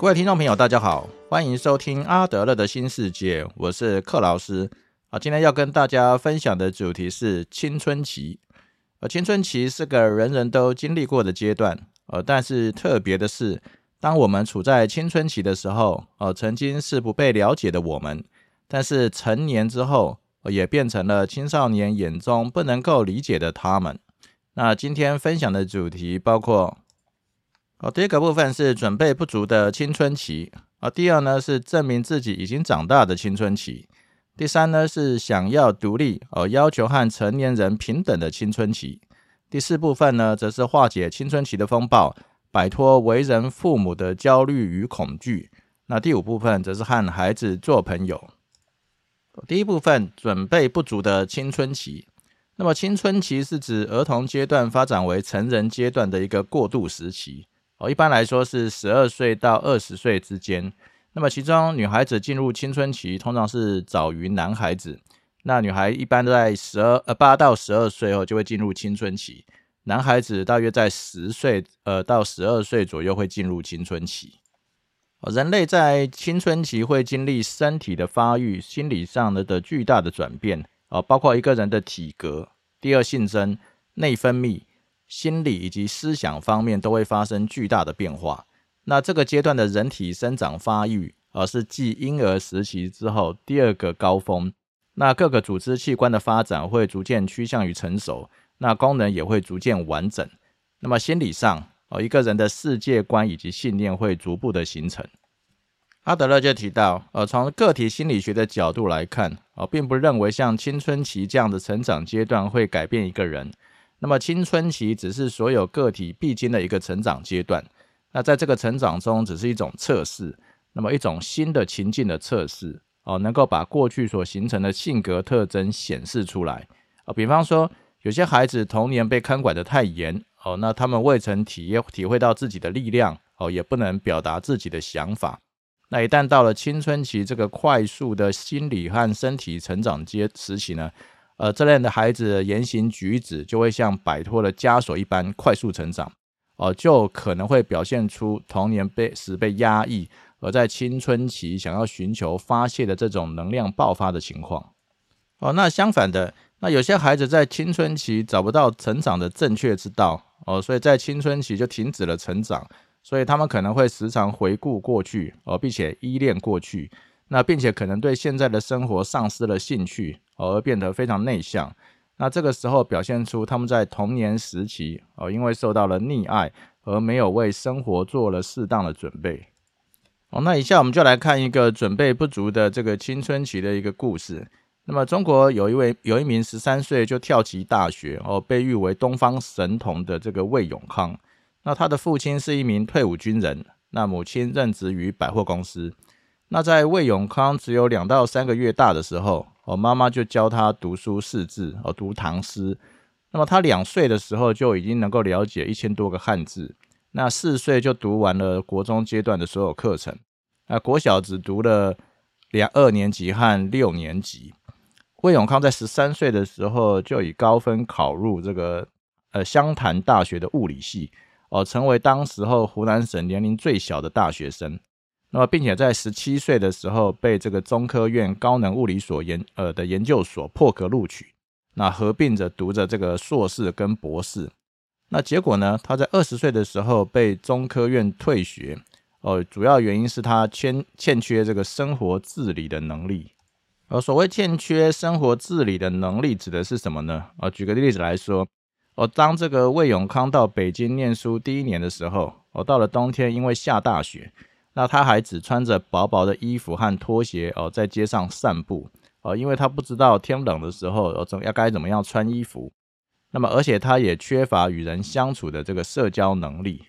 各位听众朋友，大家好，欢迎收听阿德勒的新世界，我是克劳斯啊。今天要跟大家分享的主题是青春期。呃，青春期是个人人都经历过的阶段，呃，但是特别的是，当我们处在青春期的时候，呃，曾经是不被了解的我们，但是成年之后，也变成了青少年眼中不能够理解的他们。那今天分享的主题包括。哦，第一个部分是准备不足的青春期啊，第二呢是证明自己已经长大的青春期，第三呢是想要独立哦，要求和成年人平等的青春期，第四部分呢则是化解青春期的风暴，摆脱为人父母的焦虑与恐惧。那第五部分则是和孩子做朋友。第一部分准备不足的青春期，那么青春期是指儿童阶段发展为成人阶段的一个过渡时期。哦，一般来说是十二岁到二十岁之间。那么其中女孩子进入青春期通常是早于男孩子。那女孩一般在十二呃八到十二岁后就会进入青春期，男孩子大约在十岁呃到十二岁左右会进入青春期。人类在青春期会经历身体的发育、心理上的的巨大的转变啊，包括一个人的体格、第二性征、内分泌。心理以及思想方面都会发生巨大的变化。那这个阶段的人体生长发育，而是继婴儿时期之后第二个高峰。那各个组织器官的发展会逐渐趋向于成熟，那功能也会逐渐完整。那么心理上，哦，一个人的世界观以及信念会逐步的形成。阿德勒就提到，呃，从个体心理学的角度来看，哦，并不认为像青春期这样的成长阶段会改变一个人。那么青春期只是所有个体必经的一个成长阶段，那在这个成长中只是一种测试，那么一种新的情境的测试哦，能够把过去所形成的性格特征显示出来啊。比方说，有些孩子童年被看管的太严哦，那他们未曾体验体会到自己的力量哦，也不能表达自己的想法。那一旦到了青春期这个快速的心理和身体成长阶时期呢？呃，这类的孩子言行举止就会像摆脱了枷锁一般快速成长，哦，就可能会表现出童年被时被压抑，而在青春期想要寻求发泄的这种能量爆发的情况。哦，那相反的，那有些孩子在青春期找不到成长的正确之道，哦，所以在青春期就停止了成长，所以他们可能会时常回顾过去，哦，并且依恋过去，那并且可能对现在的生活丧失了兴趣。而变得非常内向，那这个时候表现出他们在童年时期哦，因为受到了溺爱而没有为生活做了适当的准备。哦，那以下我们就来看一个准备不足的这个青春期的一个故事。那么中国有一位有一名十三岁就跳级大学哦，被誉为东方神童的这个魏永康。那他的父亲是一名退伍军人，那母亲任职于百货公司。那在魏永康只有两到三个月大的时候。我妈妈就教他读书识字，哦，读唐诗。那么他两岁的时候就已经能够了解一千多个汉字。那四岁就读完了国中阶段的所有课程。那国小只读了两二年级和六年级。魏永康在十三岁的时候就以高分考入这个呃湘潭大学的物理系，哦，成为当时候湖南省年龄最小的大学生。那么，并且在十七岁的时候被这个中科院高能物理所研呃的研究所破格录取，那合并着读着这个硕士跟博士。那结果呢？他在二十岁的时候被中科院退学，哦，主要原因是他欠欠缺这个生活自理的能力。呃，所谓欠缺生活自理的能力，指的是什么呢？呃，举个例子来说，哦，当这个魏永康到北京念书第一年的时候，哦，到了冬天，因为下大雪。那他还只穿着薄薄的衣服和拖鞋哦，在街上散步哦，因为他不知道天冷的时候哦，怎要该怎么样穿衣服。那么，而且他也缺乏与人相处的这个社交能力。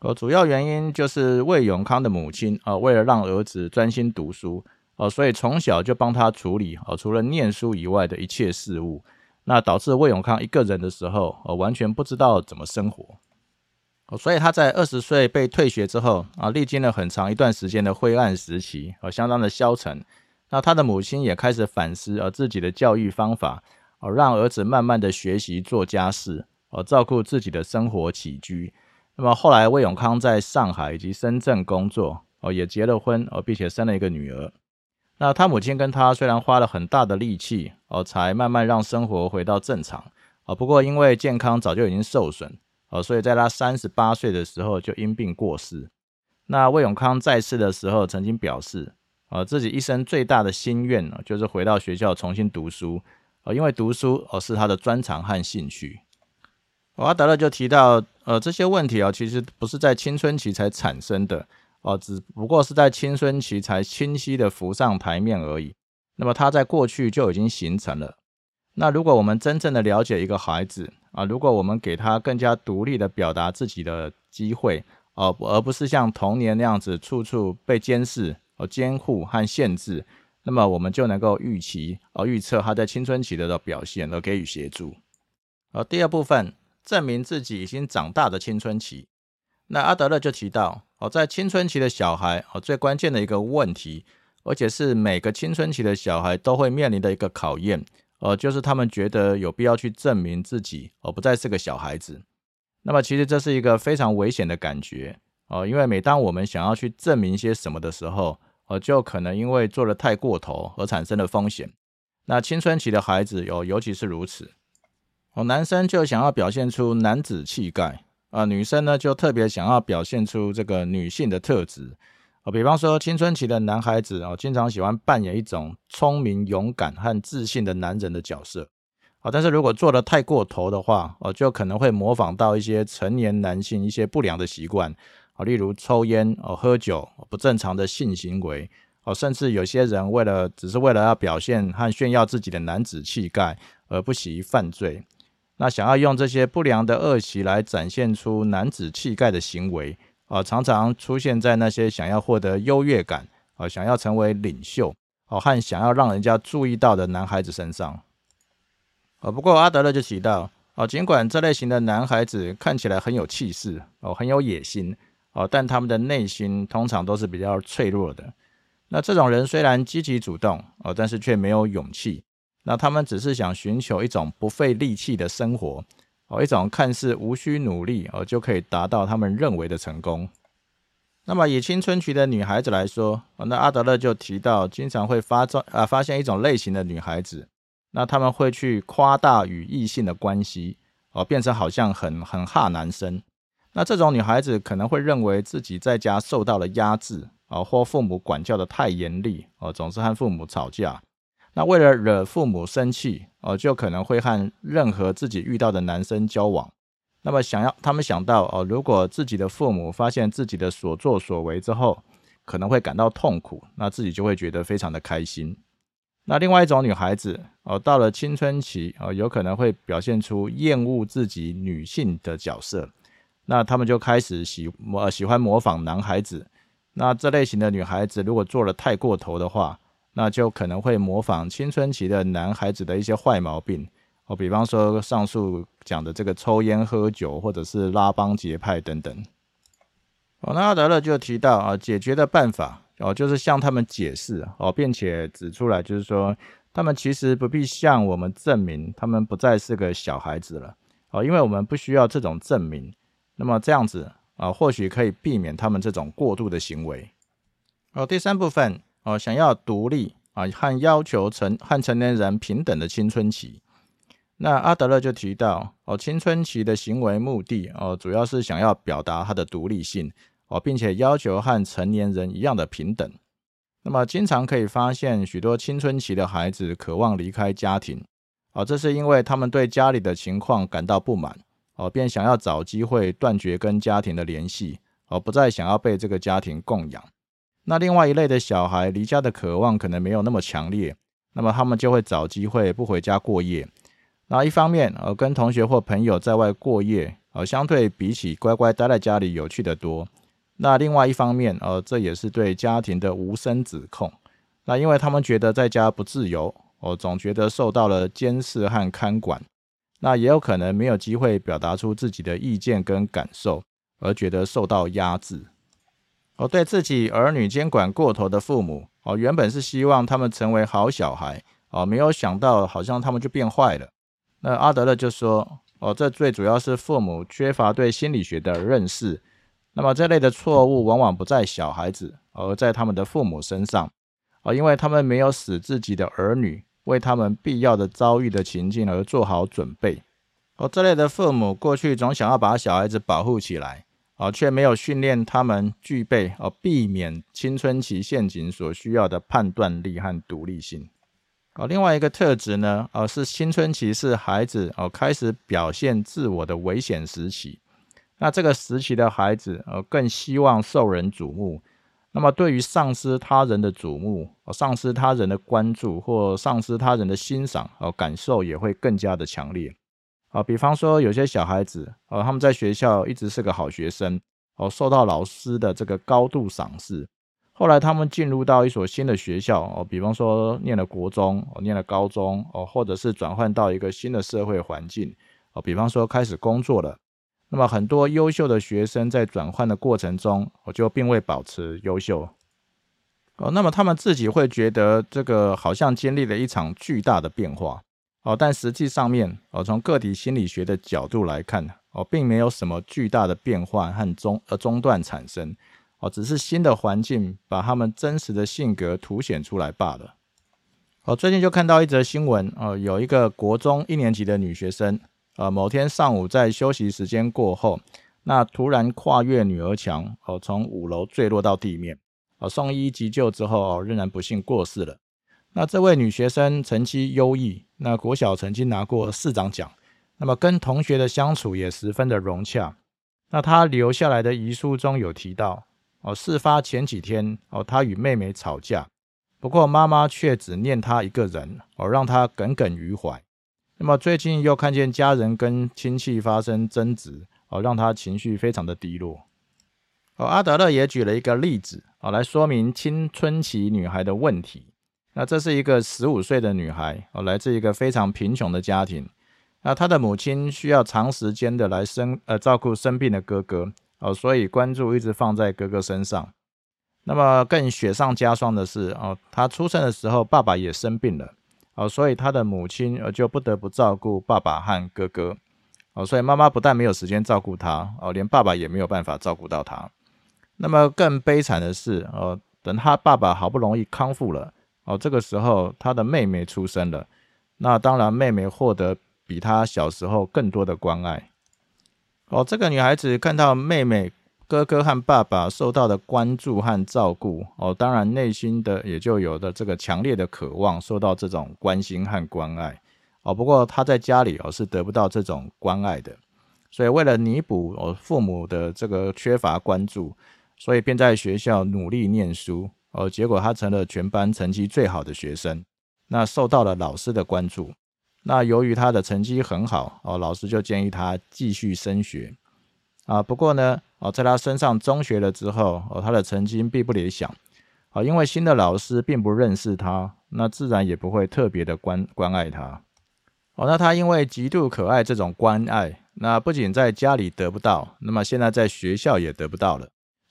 哦，主要原因就是魏永康的母亲啊，为了让儿子专心读书哦，所以从小就帮他处理哦，除了念书以外的一切事务。那导致魏永康一个人的时候哦，完全不知道怎么生活。所以他在二十岁被退学之后啊，历经了很长一段时间的灰暗时期，哦，相当的消沉。那他的母亲也开始反思啊自己的教育方法，哦，让儿子慢慢的学习做家事，哦，照顾自己的生活起居。那么后来魏永康在上海以及深圳工作，哦，也结了婚哦，并且生了一个女儿。那他母亲跟他虽然花了很大的力气哦，才慢慢让生活回到正常啊，不过因为健康早就已经受损哦，所以在他三十八岁的时候就因病过世。那魏永康在世的时候曾经表示，呃，自己一生最大的心愿呢，就是回到学校重新读书，呃，因为读书哦是他的专长和兴趣。阿德勒就提到，呃，这些问题啊，其实不是在青春期才产生的，哦，只不过是在青春期才清晰的浮上台面而已。那么他在过去就已经形成了。那如果我们真正的了解一个孩子啊，如果我们给他更加独立的表达自己的机会。哦，而不是像童年那样子处处被监视、哦监护和限制，那么我们就能够预期、哦预测他在青春期的表现，而给予协助。而第二部分，证明自己已经长大的青春期，那阿德勒就提到，哦，在青春期的小孩，哦最关键的一个问题，而且是每个青春期的小孩都会面临的一个考验，呃，就是他们觉得有必要去证明自己，而不再是个小孩子。那么其实这是一个非常危险的感觉哦，因为每当我们想要去证明些什么的时候，呃，就可能因为做的太过头而产生了风险。那青春期的孩子有尤其是如此哦，男生就想要表现出男子气概啊，女生呢就特别想要表现出这个女性的特质比方说青春期的男孩子哦，经常喜欢扮演一种聪明、勇敢和自信的男人的角色。啊，但是如果做的太过头的话，哦，就可能会模仿到一些成年男性一些不良的习惯，啊，例如抽烟、哦喝酒、不正常的性行为，哦，甚至有些人为了只是为了要表现和炫耀自己的男子气概而不惜犯罪，那想要用这些不良的恶习来展现出男子气概的行为，啊，常常出现在那些想要获得优越感，啊，想要成为领袖，哦，和想要让人家注意到的男孩子身上。啊，不过阿德勒就提到，哦，尽管这类型的男孩子看起来很有气势，哦，很有野心，哦，但他们的内心通常都是比较脆弱的。那这种人虽然积极主动，哦，但是却没有勇气。那他们只是想寻求一种不费力气的生活，哦，一种看似无需努力，哦，就可以达到他们认为的成功。那么以青春期的女孩子来说，那阿德勒就提到，经常会发作啊，发现一种类型的女孩子。那他们会去夸大与异性的关系，哦，变成好像很很怕男生。那这种女孩子可能会认为自己在家受到了压制，哦，或父母管教的太严厉，哦，总是和父母吵架。那为了惹父母生气，哦，就可能会和任何自己遇到的男生交往。那么想要他们想到，哦，如果自己的父母发现自己的所作所为之后，可能会感到痛苦，那自己就会觉得非常的开心。那另外一种女孩子哦，到了青春期哦，有可能会表现出厌恶自己女性的角色，那他们就开始喜模喜欢模仿男孩子。那这类型的女孩子如果做了太过头的话，那就可能会模仿青春期的男孩子的一些坏毛病哦，比方说上述讲的这个抽烟喝酒，或者是拉帮结派等等。哦，那阿德勒就提到啊，解决的办法。哦，就是向他们解释哦，并且指出来，就是说，他们其实不必向我们证明他们不再是个小孩子了哦，因为我们不需要这种证明。那么这样子啊，或许可以避免他们这种过度的行为。哦，第三部分哦，想要独立啊，和要求成和成年人平等的青春期。那阿德勒就提到哦，青春期的行为目的哦，主要是想要表达他的独立性。哦，并且要求和成年人一样的平等。那么，经常可以发现许多青春期的孩子渴望离开家庭。哦，这是因为他们对家里的情况感到不满。哦，便想要找机会断绝跟家庭的联系。哦，不再想要被这个家庭供养。那另外一类的小孩，离家的渴望可能没有那么强烈。那么，他们就会找机会不回家过夜。那一方面，呃，跟同学或朋友在外过夜，呃，相对比起乖乖待在家里有趣的多。那另外一方面，呃，这也是对家庭的无声指控。那因为他们觉得在家不自由，哦，总觉得受到了监视和看管。那也有可能没有机会表达出自己的意见跟感受，而觉得受到压制。哦，对自己儿女监管过头的父母，哦，原本是希望他们成为好小孩，哦，没有想到好像他们就变坏了。那阿德勒就说，哦，这最主要是父母缺乏对心理学的认识。那么这类的错误往往不在小孩子而在他们的父母身上，啊，因为他们没有使自己的儿女为他们必要的遭遇的情境而做好准备。哦这类的父母过去总想要把小孩子保护起来，啊，却没有训练他们具备哦避免青春期陷阱所需要的判断力和独立性。哦，另外一个特质呢，哦，是青春期是孩子哦开始表现自我的危险时期。那这个时期的孩子，呃，更希望受人瞩目。那么，对于丧失他人的瞩目、丧失他人的关注或丧失他人的欣赏，哦，感受也会更加的强烈。啊，比方说有些小孩子，哦，他们在学校一直是个好学生，哦，受到老师的这个高度赏识。后来他们进入到一所新的学校哦，比方说念了国中哦，念了高中哦，或者是转换到一个新的社会环境哦，比方说开始工作了。那么很多优秀的学生在转换的过程中，我就并未保持优秀哦。那么他们自己会觉得这个好像经历了一场巨大的变化哦，但实际上面哦，从个体心理学的角度来看哦，并没有什么巨大的变化和中呃中断产生。哦，只是新的环境把他们真实的性格凸显出来罢了。哦，最近就看到一则新闻，哦，有一个国中一年级的女学生，呃，某天上午在休息时间过后，那突然跨越女儿墙，哦，从五楼坠落到地面，哦，送医急救之后，哦，仍然不幸过世了。那这位女学生成绩优异，那国小曾经拿过市长奖，那么跟同学的相处也十分的融洽。那他留下来的遗书中有提到。哦，事发前几天，哦，他与妹妹吵架，不过妈妈却只念他一个人，哦，让他耿耿于怀。那么最近又看见家人跟亲戚发生争执，哦，让他情绪非常的低落。哦，阿德勒也举了一个例子，哦，来说明青春期女孩的问题。那这是一个十五岁的女孩，哦，来自一个非常贫穷的家庭。那她的母亲需要长时间的来生，呃，照顾生病的哥哥。哦，所以关注一直放在哥哥身上。那么更雪上加霜的是，哦，他出生的时候爸爸也生病了，哦，所以他的母亲呃就不得不照顾爸爸和哥哥。哦，所以妈妈不但没有时间照顾他，哦，连爸爸也没有办法照顾到他。那么更悲惨的是，哦，等他爸爸好不容易康复了，哦，这个时候他的妹妹出生了。那当然，妹妹获得比他小时候更多的关爱。哦，这个女孩子看到妹妹、哥哥和爸爸受到的关注和照顾，哦，当然内心的也就有了这个强烈的渴望受到这种关心和关爱。哦，不过她在家里哦是得不到这种关爱的，所以为了弥补哦父母的这个缺乏关注，所以便在学校努力念书。哦，结果他成了全班成绩最好的学生，那受到了老师的关注。那由于他的成绩很好哦，老师就建议他继续升学啊。不过呢，哦，在他升上中学了之后，哦，他的成绩并不理想啊，因为新的老师并不认识他，那自然也不会特别的关关爱他哦。那他因为极度可爱这种关爱，那不仅在家里得不到，那么现在在学校也得不到了，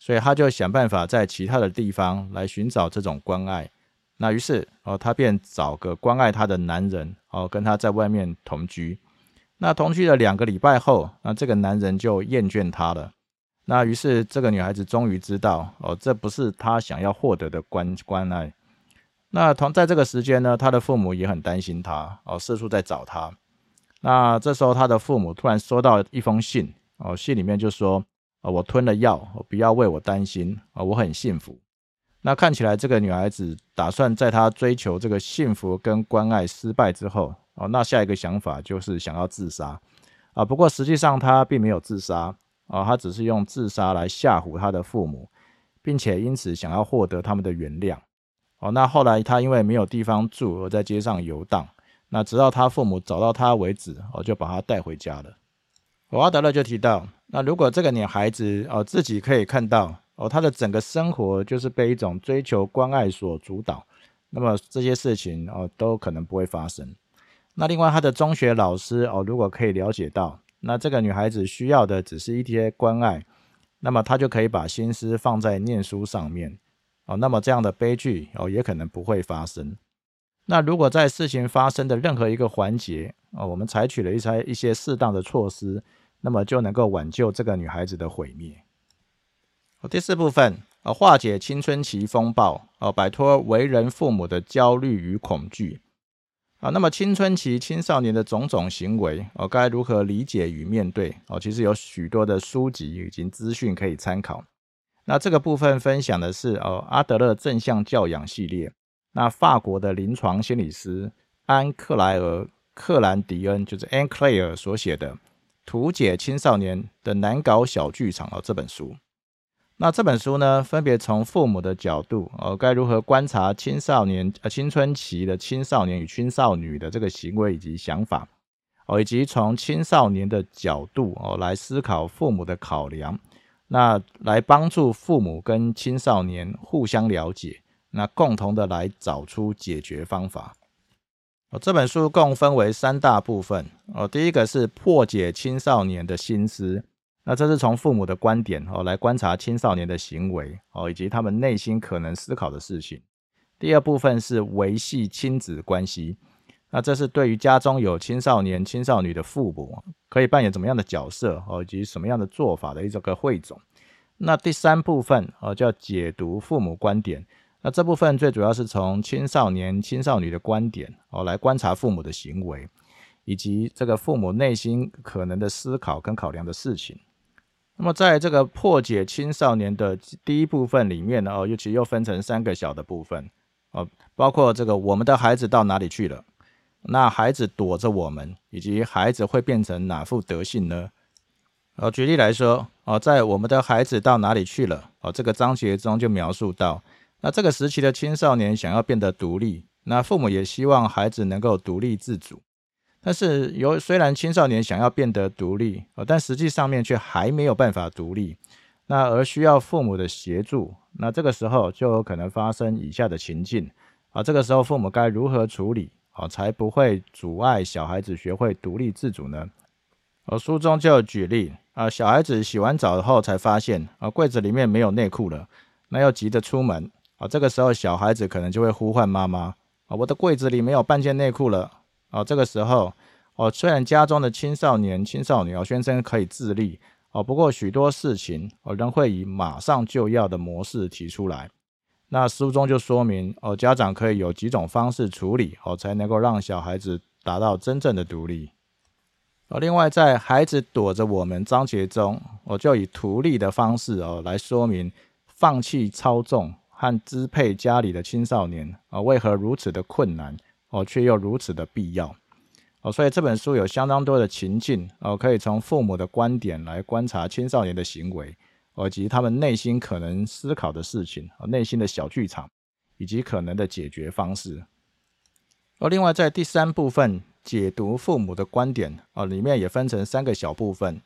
所以他就想办法在其他的地方来寻找这种关爱。那于是哦，他便找个关爱他的男人哦，跟他在外面同居。那同居了两个礼拜后，那这个男人就厌倦他了。那于是这个女孩子终于知道哦，这不是她想要获得的关关爱。那同在这个时间呢，他的父母也很担心他哦，四处在找他。那这时候他的父母突然收到一封信哦，信里面就说哦，我吞了药，不要为我担心啊，我很幸福。那看起来，这个女孩子打算在她追求这个幸福跟关爱失败之后，哦，那下一个想法就是想要自杀，啊，不过实际上她并没有自杀，啊，她只是用自杀来吓唬她的父母，并且因此想要获得他们的原谅，哦，那后来她因为没有地方住而在街上游荡，那直到她父母找到她为止，哦，就把她带回家了。阿德勒就提到，那如果这个女孩子哦自己可以看到。哦，她的整个生活就是被一种追求关爱所主导，那么这些事情哦都可能不会发生。那另外，她的中学老师哦，如果可以了解到，那这个女孩子需要的只是一些关爱，那么她就可以把心思放在念书上面哦，那么这样的悲剧哦也可能不会发生。那如果在事情发生的任何一个环节哦，我们采取了一些一些适当的措施，那么就能够挽救这个女孩子的毁灭。第四部分呃，化解青春期风暴，呃，摆脱为人父母的焦虑与恐惧。啊，那么青春期青少年的种种行为，哦，该如何理解与面对？哦，其实有许多的书籍以及资讯可以参考。那这个部分分享的是哦，阿德勒正向教养系列。那法国的临床心理师安克莱尔克兰迪恩，就是 Anne Claire 所写的《图解青少年的难搞小剧场》哦，这本书。那这本书呢，分别从父母的角度，哦，该如何观察青少年呃青春期的青少年与青少女的这个行为以及想法，哦，以及从青少年的角度哦来思考父母的考量，那来帮助父母跟青少年互相了解，那共同的来找出解决方法。哦，这本书共分为三大部分，哦，第一个是破解青少年的心思。那这是从父母的观点哦来观察青少年的行为哦，以及他们内心可能思考的事情。第二部分是维系亲子关系，那这是对于家中有青少年、青少年的父母可以扮演怎么样的角色哦，以及什么样的做法的一个汇总。那第三部分哦叫解读父母观点，那这部分最主要是从青少年、青少年的观点哦来观察父母的行为，以及这个父母内心可能的思考跟考量的事情。那么，在这个破解青少年的第一部分里面呢，哦，尤其又分成三个小的部分，哦，包括这个我们的孩子到哪里去了？那孩子躲着我们，以及孩子会变成哪副德性呢？哦，举例来说，哦，在我们的孩子到哪里去了？哦，这个章节中就描述到，那这个时期的青少年想要变得独立，那父母也希望孩子能够独立自主。但是有虽然青少年想要变得独立呃，但实际上面却还没有办法独立，那而需要父母的协助，那这个时候就有可能发生以下的情境啊，这个时候父母该如何处理啊，才不会阻碍小孩子学会独立自主呢？而书中就举例啊，小孩子洗完澡后才发现啊，柜子里面没有内裤了，那要急着出门啊，这个时候小孩子可能就会呼唤妈妈啊，我的柜子里没有半件内裤了。啊，这个时候，哦，虽然家中的青少年、青少年哦宣称可以自立，哦，不过许多事情哦仍会以马上就要的模式提出来。那书中就说明，哦，家长可以有几种方式处理，哦，才能够让小孩子达到真正的独立。哦，另外在孩子躲着我们章节中，我就以图例的方式哦来说明，放弃操纵和支配家里的青少年啊为何如此的困难。哦，却又如此的必要哦，所以这本书有相当多的情境哦，可以从父母的观点来观察青少年的行为，以及他们内心可能思考的事情和内心的小剧场，以及可能的解决方式。而另外在第三部分解读父母的观点哦，里面也分成三个小部分，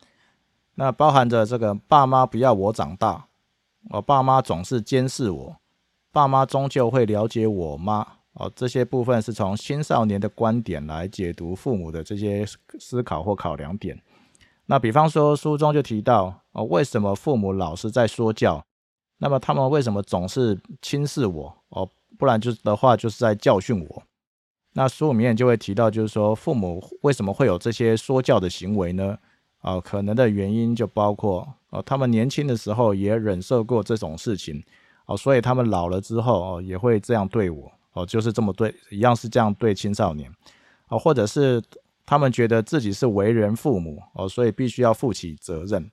那包含着这个爸妈不要我长大，我爸妈总是监视我，爸妈终究会了解我吗？哦，这些部分是从青少年的观点来解读父母的这些思考或考量点。那比方说，书中就提到哦，为什么父母老是在说教？那么他们为什么总是轻视我？哦，不然就的话就是在教训我。那书里面就会提到，就是说父母为什么会有这些说教的行为呢？啊，可能的原因就包括哦，他们年轻的时候也忍受过这种事情，哦，所以他们老了之后哦，也会这样对我。哦，就是这么对，一样是这样对青少年，哦，或者是他们觉得自己是为人父母，哦，所以必须要负起责任，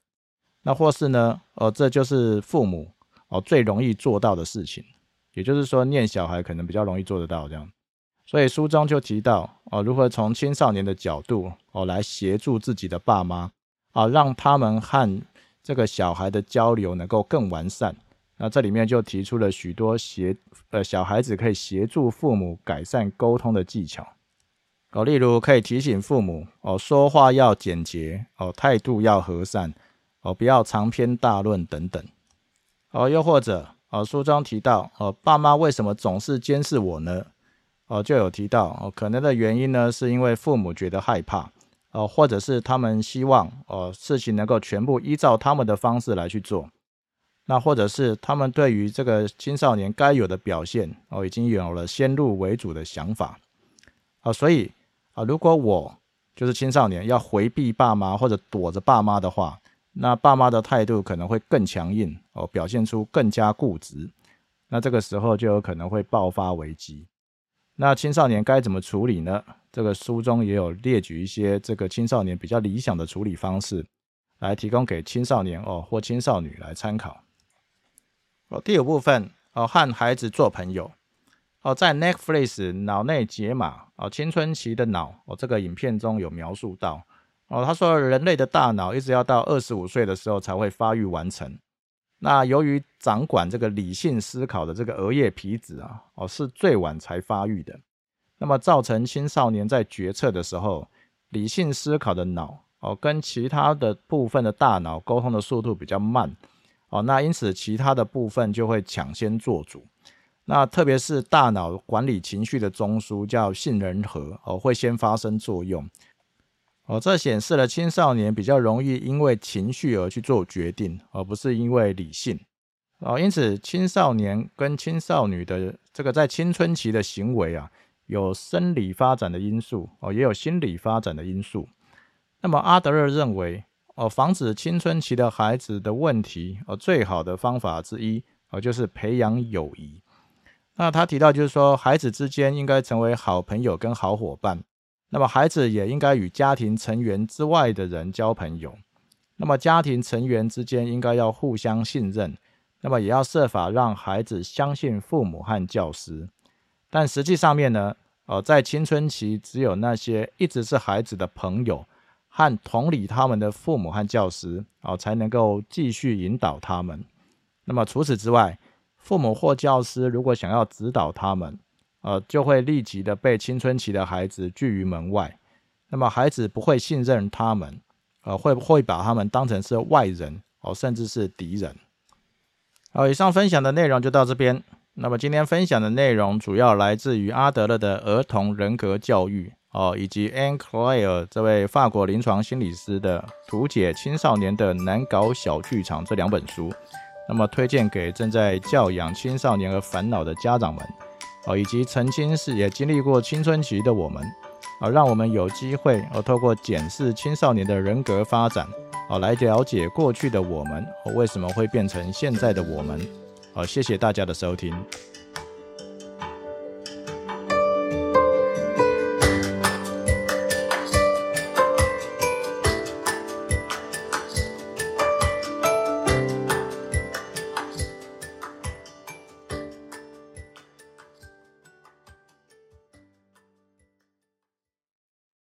那或是呢，哦，这就是父母哦最容易做到的事情，也就是说，念小孩可能比较容易做得到这样，所以书中就提到哦，如何从青少年的角度哦来协助自己的爸妈啊，让他们和这个小孩的交流能够更完善。那这里面就提出了许多协呃小孩子可以协助父母改善沟通的技巧哦，例如可以提醒父母哦说话要简洁哦态度要和善哦不要长篇大论等等哦，又或者哦书中提到哦爸妈为什么总是监视我呢？哦就有提到哦可能的原因呢是因为父母觉得害怕哦，或者是他们希望哦事情能够全部依照他们的方式来去做。那或者是他们对于这个青少年该有的表现哦，已经有了先入为主的想法啊，所以啊，如果我就是青少年要回避爸妈或者躲着爸妈的话，那爸妈的态度可能会更强硬哦，表现出更加固执。那这个时候就有可能会爆发危机。那青少年该怎么处理呢？这个书中也有列举一些这个青少年比较理想的处理方式，来提供给青少年哦或青少女来参考。哦，第五部分哦，和孩子做朋友。哦，在 Netflix 脑内解码哦，青春期的脑哦，这个影片中有描述到哦，他说人类的大脑一直要到二十五岁的时候才会发育完成。那由于掌管这个理性思考的这个额叶皮质啊，哦是最晚才发育的，那么造成青少年在决策的时候，理性思考的脑哦跟其他的部分的大脑沟通的速度比较慢哦，那因此其他的部分就会抢先做主。那特别是大脑管理情绪的中枢叫杏仁核哦，会先发生作用哦。这显示了青少年比较容易因为情绪而去做决定，而不是因为理性哦。因此，青少年跟青少女的这个在青春期的行为啊，有生理发展的因素哦，也有心理发展的因素。那么阿德勒认为哦，防止青春期的孩子的问题哦，最好的方法之一哦，就是培养友谊。那他提到，就是说，孩子之间应该成为好朋友跟好伙伴。那么，孩子也应该与家庭成员之外的人交朋友。那么，家庭成员之间应该要互相信任。那么，也要设法让孩子相信父母和教师。但实际上面呢，呃，在青春期，只有那些一直是孩子的朋友和同理他们的父母和教师，哦，才能够继续引导他们。那么，除此之外，父母或教师如果想要指导他们，呃，就会立即的被青春期的孩子拒于门外。那么孩子不会信任他们，呃，会不会把他们当成是外人哦，甚至是敌人。好，以上分享的内容就到这边。那么今天分享的内容主要来自于阿德勒的儿童人格教育哦，以及 Anne Claire 这位法国临床心理师的《图解青少年的难搞小剧场》这两本书。那么推荐给正在教养青少年而烦恼的家长们，哦，以及曾经是也经历过青春期的我们，啊，让我们有机会，哦，透过检视青少年的人格发展，哦，来了解过去的我们，为什么会变成现在的我们，好，谢谢大家的收听。